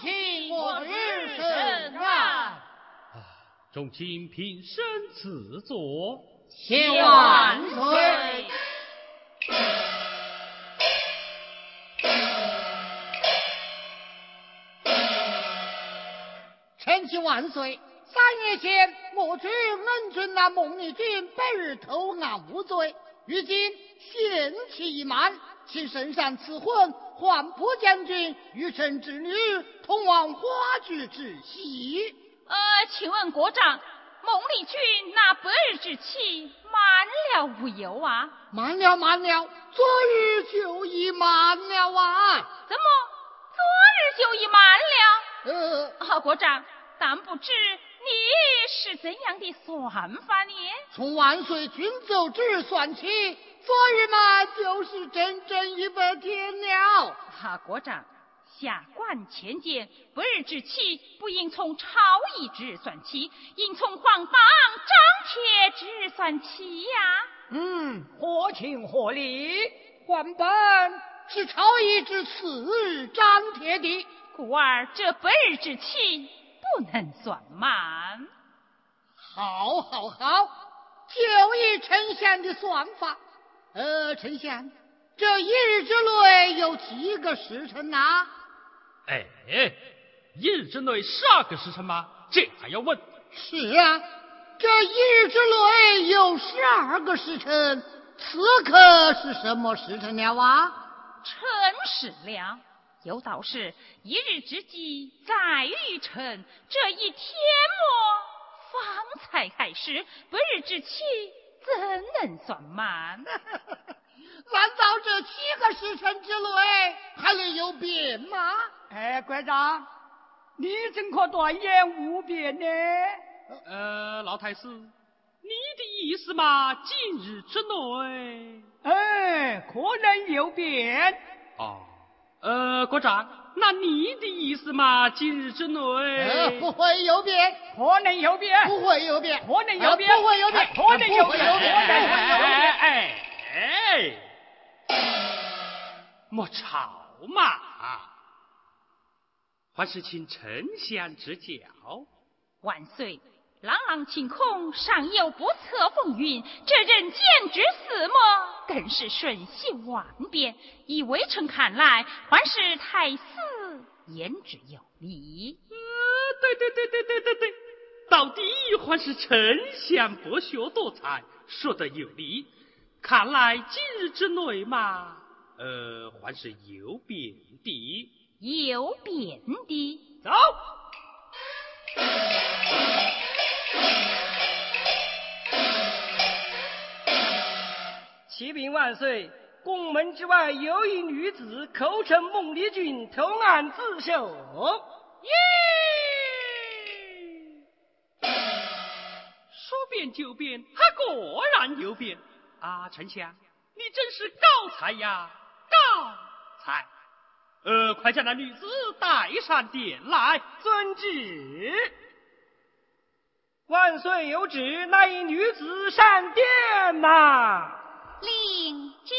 卿我日甚愿。众卿平身赐座。万岁！臣启万岁！三月前，我军恩准那孟丽君本日投案无罪，如今限期已满，请圣上赐婚，换部将军与臣之女同往花烛之喜。呃，请问国丈？孟丽君那百日之期满了无忧啊？满了，满了，昨日就已满了啊！怎么，昨日就已满了？呃，好国丈，但不知你是怎样的算法呢？从万岁君奏之日算起，昨日嘛就是整整一百天了。哈，国丈。下官浅见，不日之期不应从朝议之日算起，应从皇榜张贴之日算起呀。嗯，合情合理。皇榜是朝议之次日张贴的，故而这不日之期不能算满。好，好，好，就以丞相的算法。呃，丞相，这一日之内有几个时辰呐？哎，一日之内十二个时辰吗？这还要问？是啊，这一日之内有十二个时辰，此刻是什么时辰了啊？辰时了。有道是：一日之计在于晨，这一天末方才开始，不日之期怎能算满？难道这七个时辰之内还能有变吗？哎，馆长，你怎可断言无变呢？呃，老太师，你的意思嘛？今日之内，哎，可能有变。哦，呃，国长，那你的意思嘛？今日之内，不会有变，可能有变，不会有变，可能有变，不会有变，可能有变，哎哎，莫吵嘛！还是请丞相指教。万岁！朗朗晴空，上有不测风云，这人间之四么，更是瞬息万变。以微臣看来，还是太师言之有理。呃，对对对对对对对，到底还是丞相博学多才，说的有理。看来今日之内嘛，呃，还是有变的。有变的，走！启禀万岁，宫门之外有一女子口称孟丽君投案自首。耶！说变就变，他果然有变。啊，丞相，你真是高才呀，高才！呃，快将那女子带上殿来，遵旨。万岁有旨，那一女子上殿呐。令之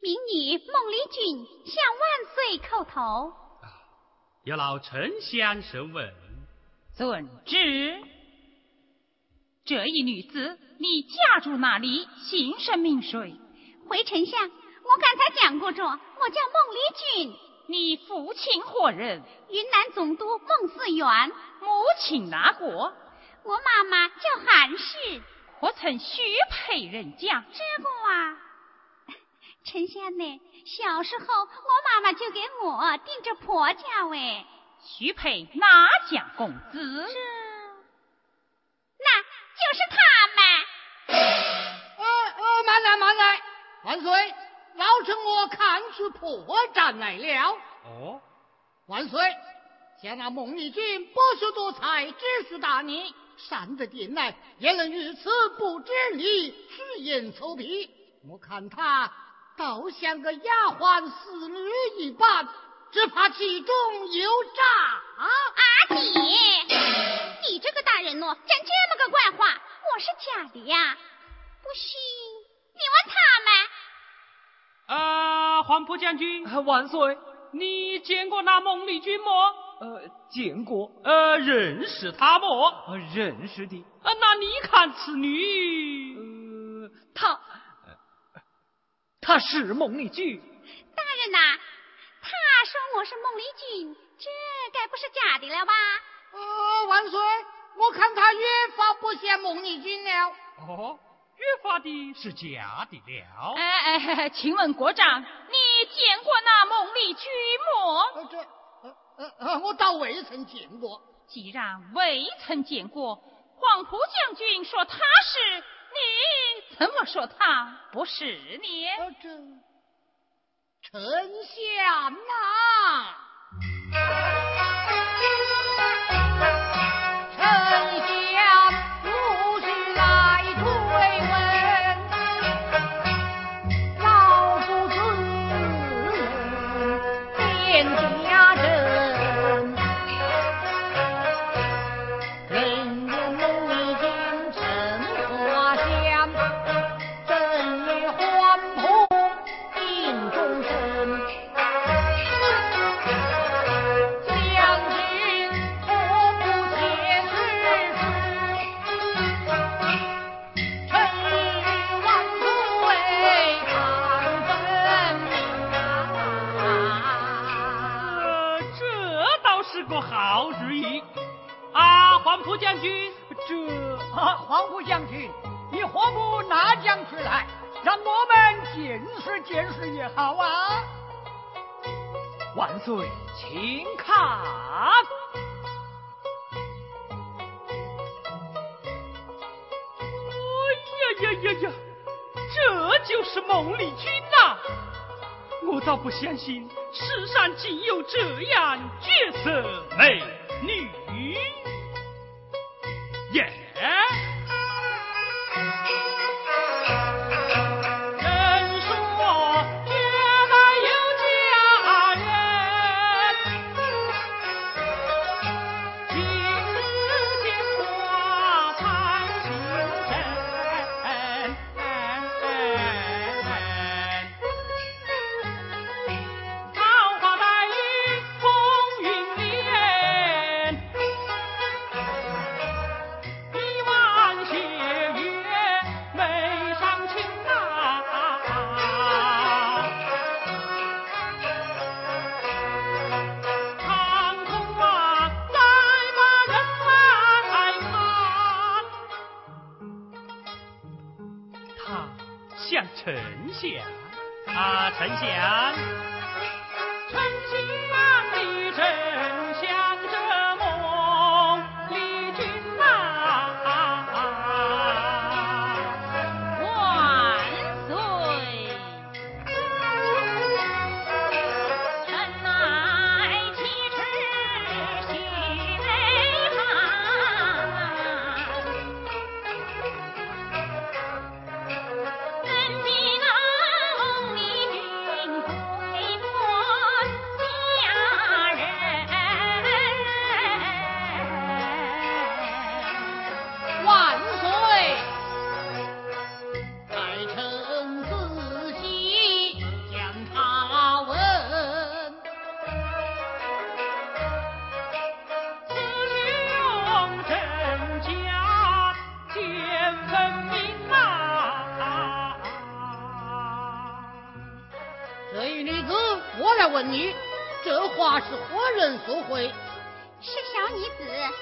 明女孟丽君向万岁叩头。有劳丞相审问。遵旨。这一女子，你家住哪里？姓甚名谁？回丞相，我刚才讲过着，我叫孟丽君。你父亲何人？云南总督孟思远。母亲哪国？我妈妈叫韩氏。可曾许配人家？这个啊。丞相呢？小时候我妈妈就给我定着婆家喂。许配哪家公子？是，那就是他们。呃呃，慢来慢来，万岁！老臣我看出破绽来了。哦，万岁！像那孟丽君博学多才，知识大逆，善得点来，也能如此不知礼，虚言臭屁。我看他倒像个丫鬟侍女一般，只怕其中有诈。阿姐，你这个大人喏，讲这么个怪话，我是假的呀！不信，你问他们。啊，黄埔将军，万岁！你见过那孟丽君么？呃，见过。呃，认识她么？呃，认识的。呃，那你看此女，呃，她，她是孟丽君。大人呐，他说我是孟丽君，这该不是假的了吧？呃，万岁，我看他越发不像孟丽君了。哦，越发的是假的了。哎哎，请问国长，你见过那孟丽君么？这。呃呃，我倒未曾见过。既然未曾见过，黄埔将军说他是，你怎么说他不是呢？这丞相我倒。不相信世上竟有这样绝色美女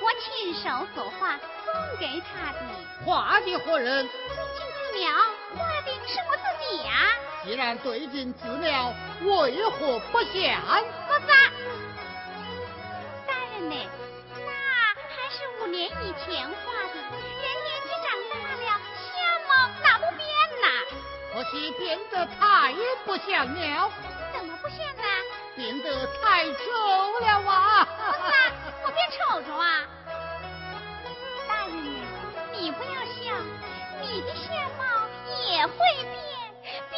我亲手作画送给他的，画的何人？对镜自描，画的是我自己呀。既然对镜自描，为何不像？不子，大人呢？那还是五年以前画的，人年纪长大了，相貌哪不变呐？可惜变得太不像了。怎么不像呢？变得太丑了啊。我变丑着啊。大爷你不要笑你的相貌也会变变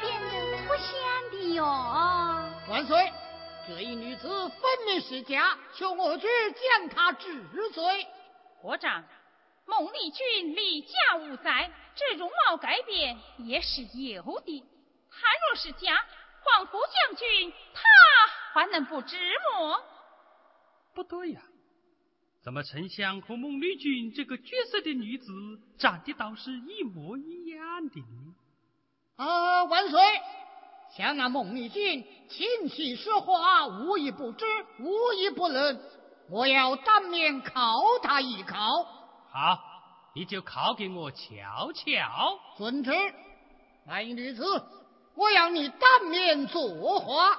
变得不像的哟。万岁这一女子分明是假求我去将她治罪。国长孟丽君离家五载这容貌改变也是有的。倘若是假，皇甫将军他还能不知么？不对呀，怎么丞相和孟丽君这个绝色的女子长得倒是一模一样的呢？啊，万岁！像那孟丽君琴棋书画，无一不知，无一不能。我要当面考他一考。好，你就考给我瞧瞧。遵旨。那一女子，我要你当面作画。啊。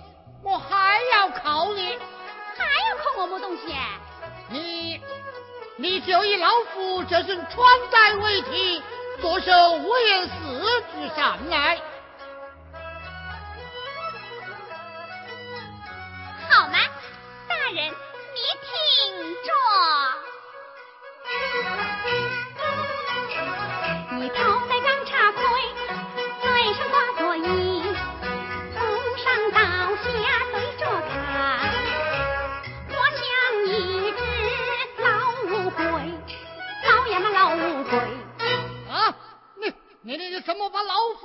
我还要考你。还要考我么东西？你你就以老夫这身穿戴为题左手五言四句上来。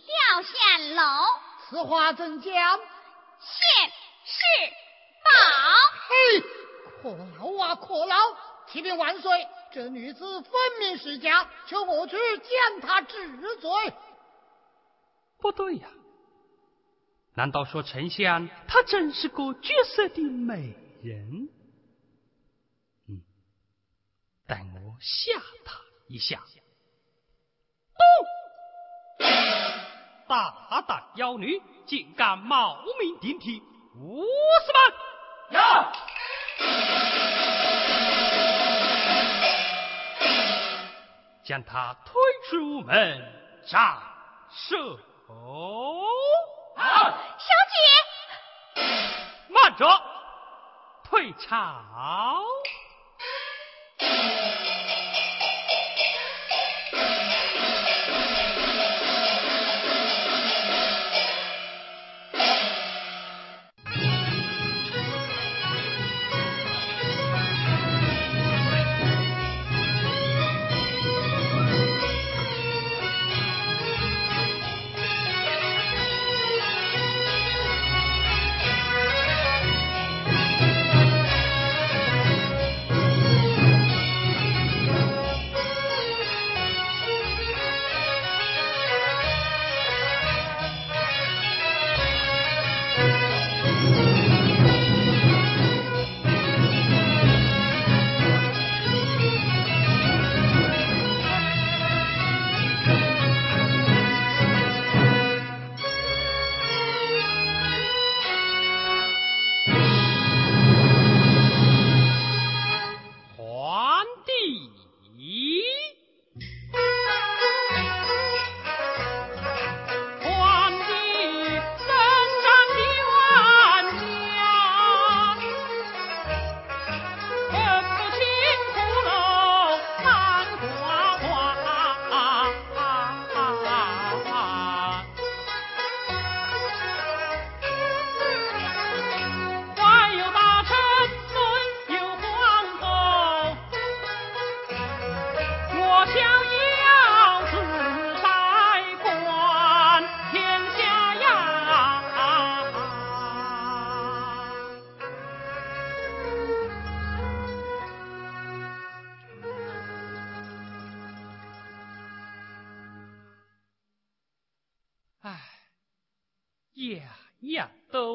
掉下楼，此话怎讲？现世宝。嘿，可劳啊！可劳！启禀万岁，这女子分明是假，求我去将她治罪。不对呀，难道说丞相她真是个绝色的美人？嗯，待我吓她一下。妖女，竟敢冒名顶替，无死们！呀！将他推出门斩首。小姐，慢着，退朝。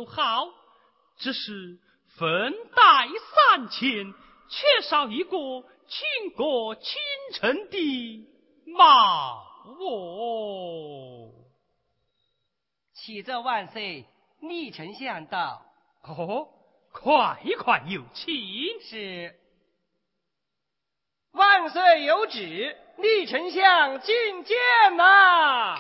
好，只是分带三千，缺少一个倾国倾城的貌哦。启奏万岁，逆丞相到。哦，快快有请。是。万岁有旨，逆丞相觐见呐、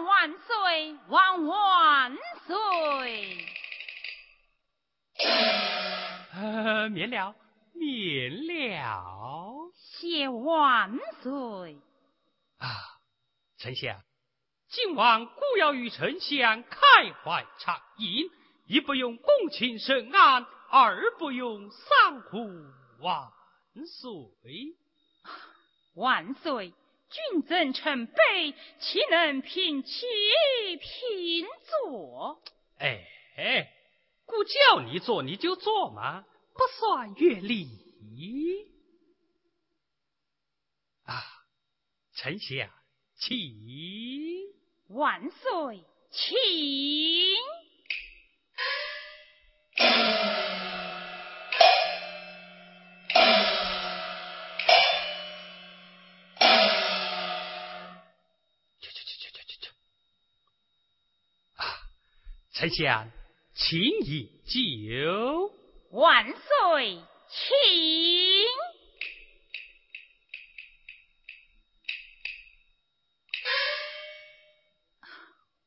万岁，万万岁！呃，免了，免了谢万岁！啊！丞相，今晚故要与丞相开怀畅饮，一不用共情深安，二不用丧呼万岁。万岁！君赠臣卑，岂能平起平坐？哎哎，故叫你做你就做嘛，不算越礼啊！丞相，请。万岁，请。丞相，请饮酒。万岁，请。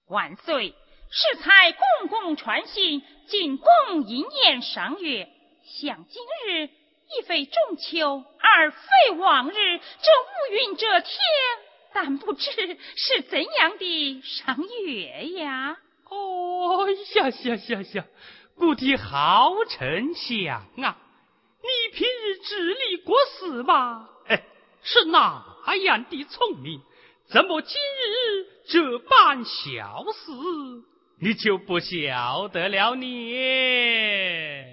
万岁，适才公共传信，进贡营宴赏月。想今日亦非中秋，而非往日，这乌云遮天，但不知是怎样的赏月呀？哦呀呀呀呀！故地好丞相啊！你平日治理国事嘛，哎，是那样的聪明，怎么今日这般小事，你就不晓得了呢？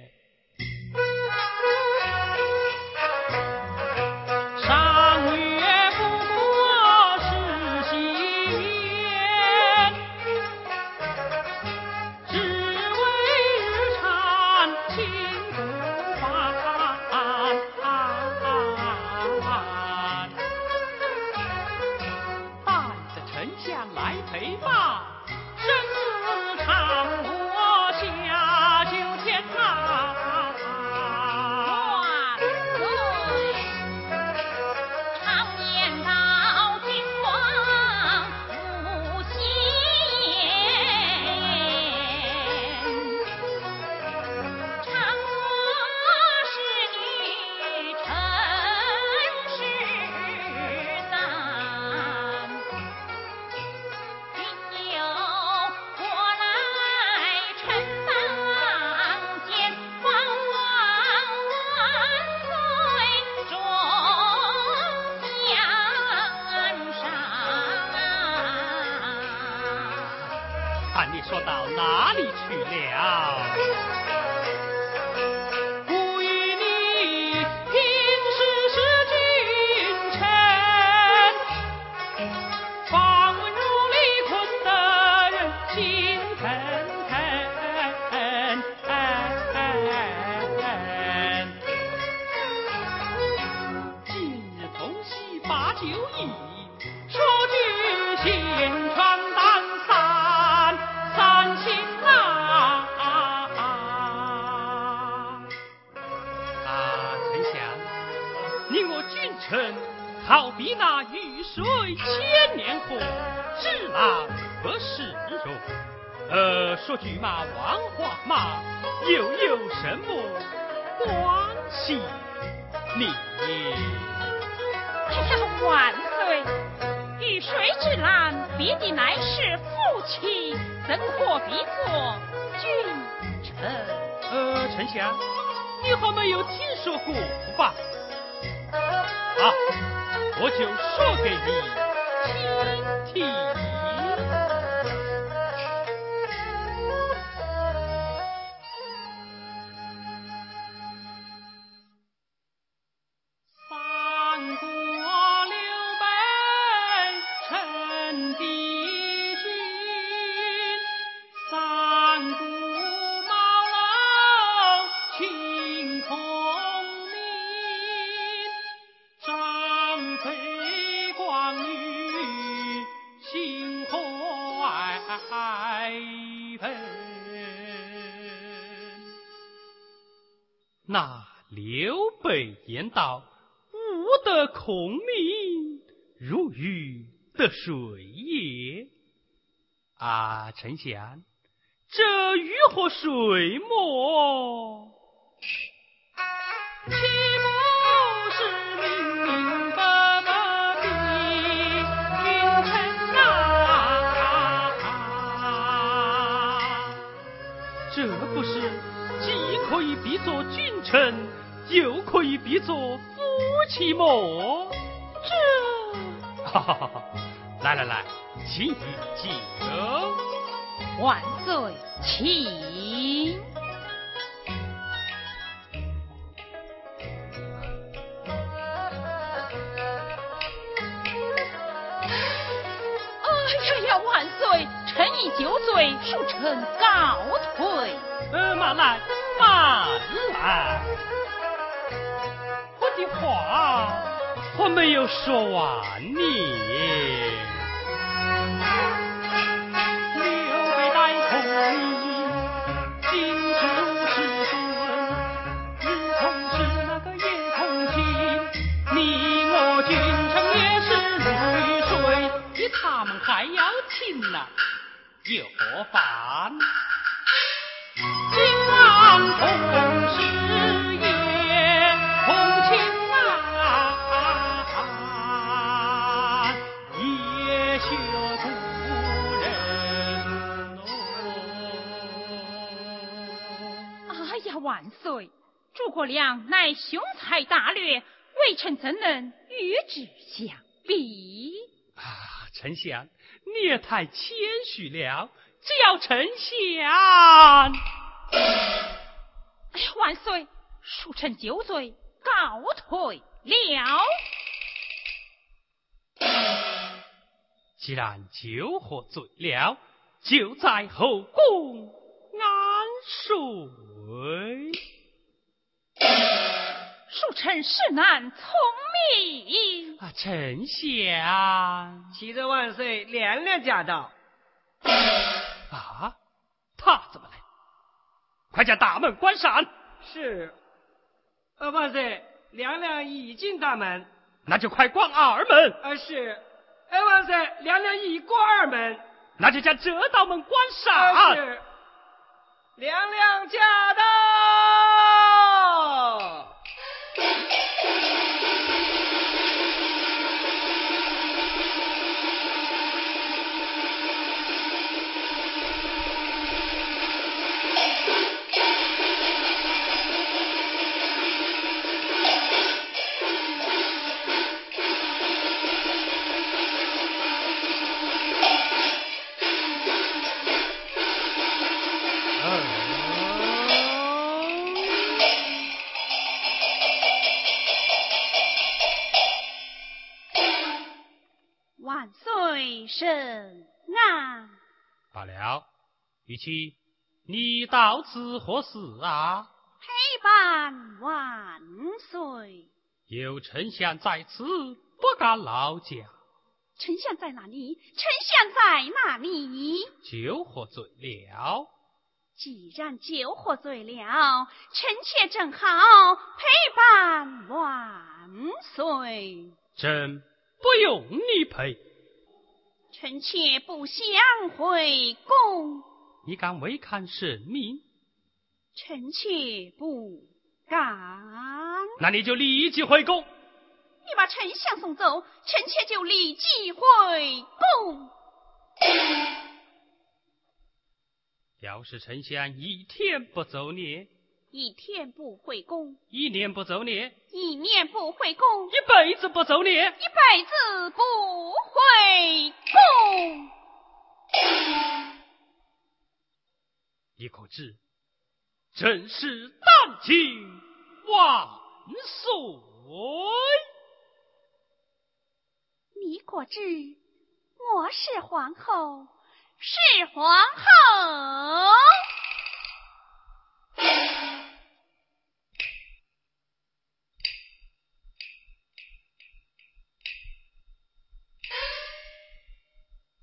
刘备言道：“吾得孔明，如鱼得水也。”啊，丞相，这鱼和水么？岂不是明明白白的君臣呐？这不是既？可以比作君臣，又可以比作夫妻么？这，哈哈哈！来来来，请进酒。万岁，请。哎呀呀，万岁！臣已酒醉，恕臣告退。呃，马来。慢来，我的话我没有说完呢。刘备待孔明，今日如是，日同吃那个夜同寝，你我君臣也是如鱼水，比他们还要亲呐，又何妨？诸葛亮乃雄才大略，微臣怎能与之相比？啊，丞相，你也太谦虚了。只要丞相。哎呀，万岁！恕臣酒醉，告退了。既然酒喝醉了，就在后宫安睡。恕臣是难从命。啊，丞相，启奏万岁，娘娘驾到。啊，他怎么来？快将大门关上。是。呃，万岁，娘娘已进大门。那就快关二门。啊，是。哎，万岁，娘娘已过二门。那就将这道门关上。是。娘娘驾到。玉妻，你到此何事啊？陪伴万岁。有丞相在此，不敢劳驾。丞相在哪里？丞相在哪里？酒喝醉了。既然酒喝醉了，臣妾正好陪伴万岁。朕不用你陪。臣妾不想回宫。你敢违抗圣命？臣妾不敢。那你就立即回宫。你把丞相送走，臣妾就立即回宫。要是丞相一天不走你，一天不回宫；一年不走你，一年不回宫；一辈子不走你，一辈子不回宫。你可知，朕是当今万岁？你可知，我是皇后，是皇后。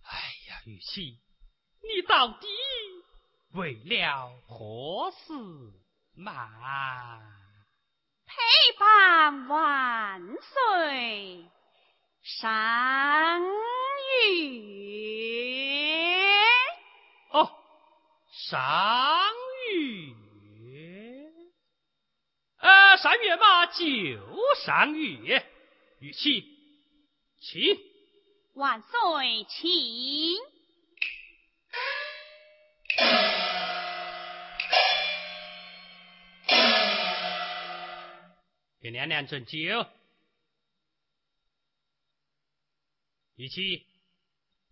哎呀，玉琪，你到底？为了何事嘛？陪伴万岁赏月。哦，赏月。呃，赏月嘛，就赏月。玉琪，请。万岁，请。给娘娘斟酒，玉琪，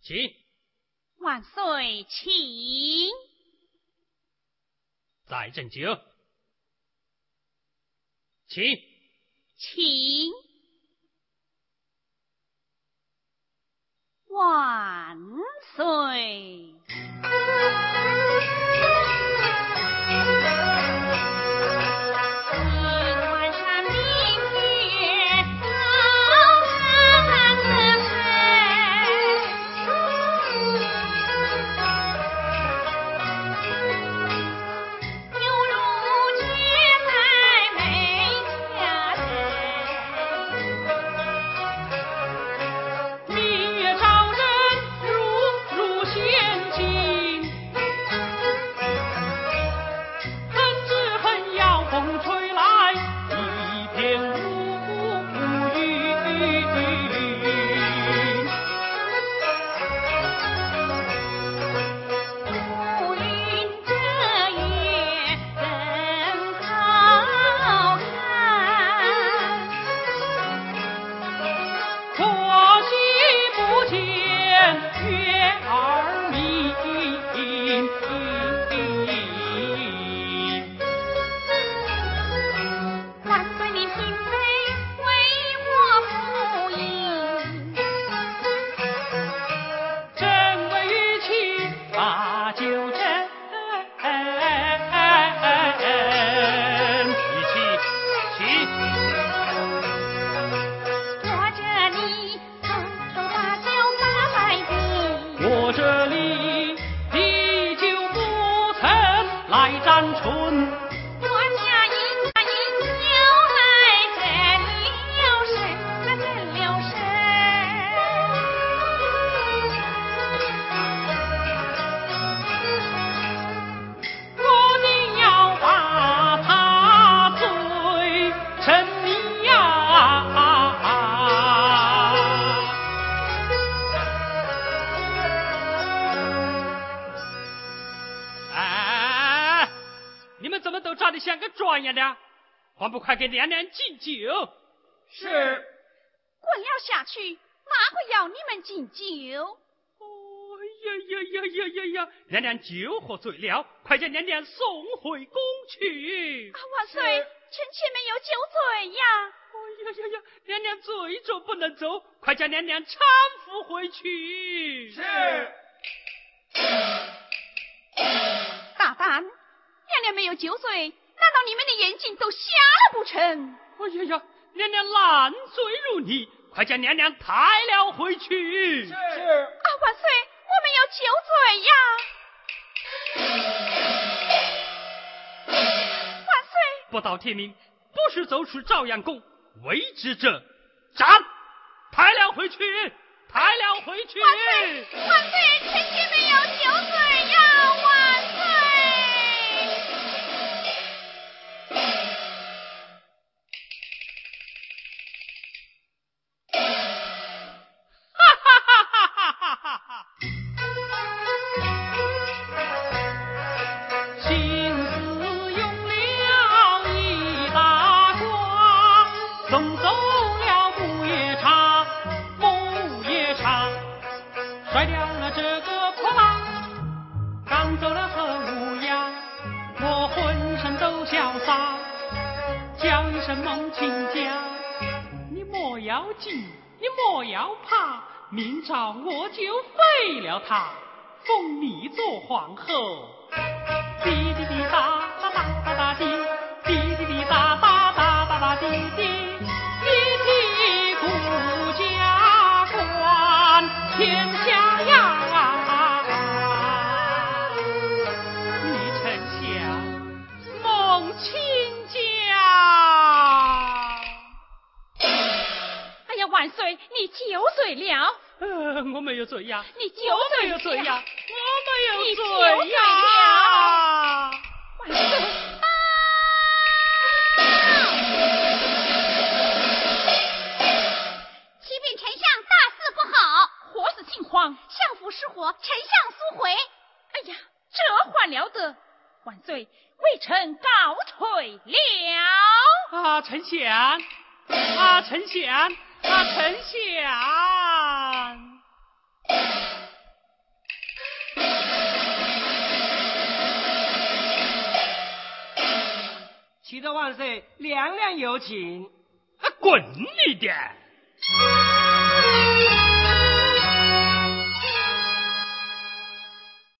请。万岁，请。再斟酒，请。请。万岁。像个庄样的，还不快给娘娘敬酒？是。滚了下去，哪会要你们敬酒？哦呀呀呀呀呀呀！娘娘酒喝醉了，快将娘娘送回宫去。万岁，臣妾没有酒醉呀。哦呀呀呀！娘娘醉着不能走，快将娘娘搀扶回去。是。大胆！娘娘没有酒醉。难道你们的眼睛都瞎了不成？哎呀呀，娘娘烂醉如泥，快将娘娘抬了回去。是。啊，万岁，我们要酒醉呀！万岁！不到天明，不许走出朝阳宫，为之者斩！抬了回去，抬了回去。万岁，万岁，臣妾没有酒醉呀！万有醉呀，你酒醉了，醉呀，我没有罪呀。万岁！启禀丞相，大事不好！何事情况？相府失火，丞相速回。哎呀，这还了得！万岁，微臣告退了。啊，丞相，啊，丞相，啊，丞相。有请。滚你的！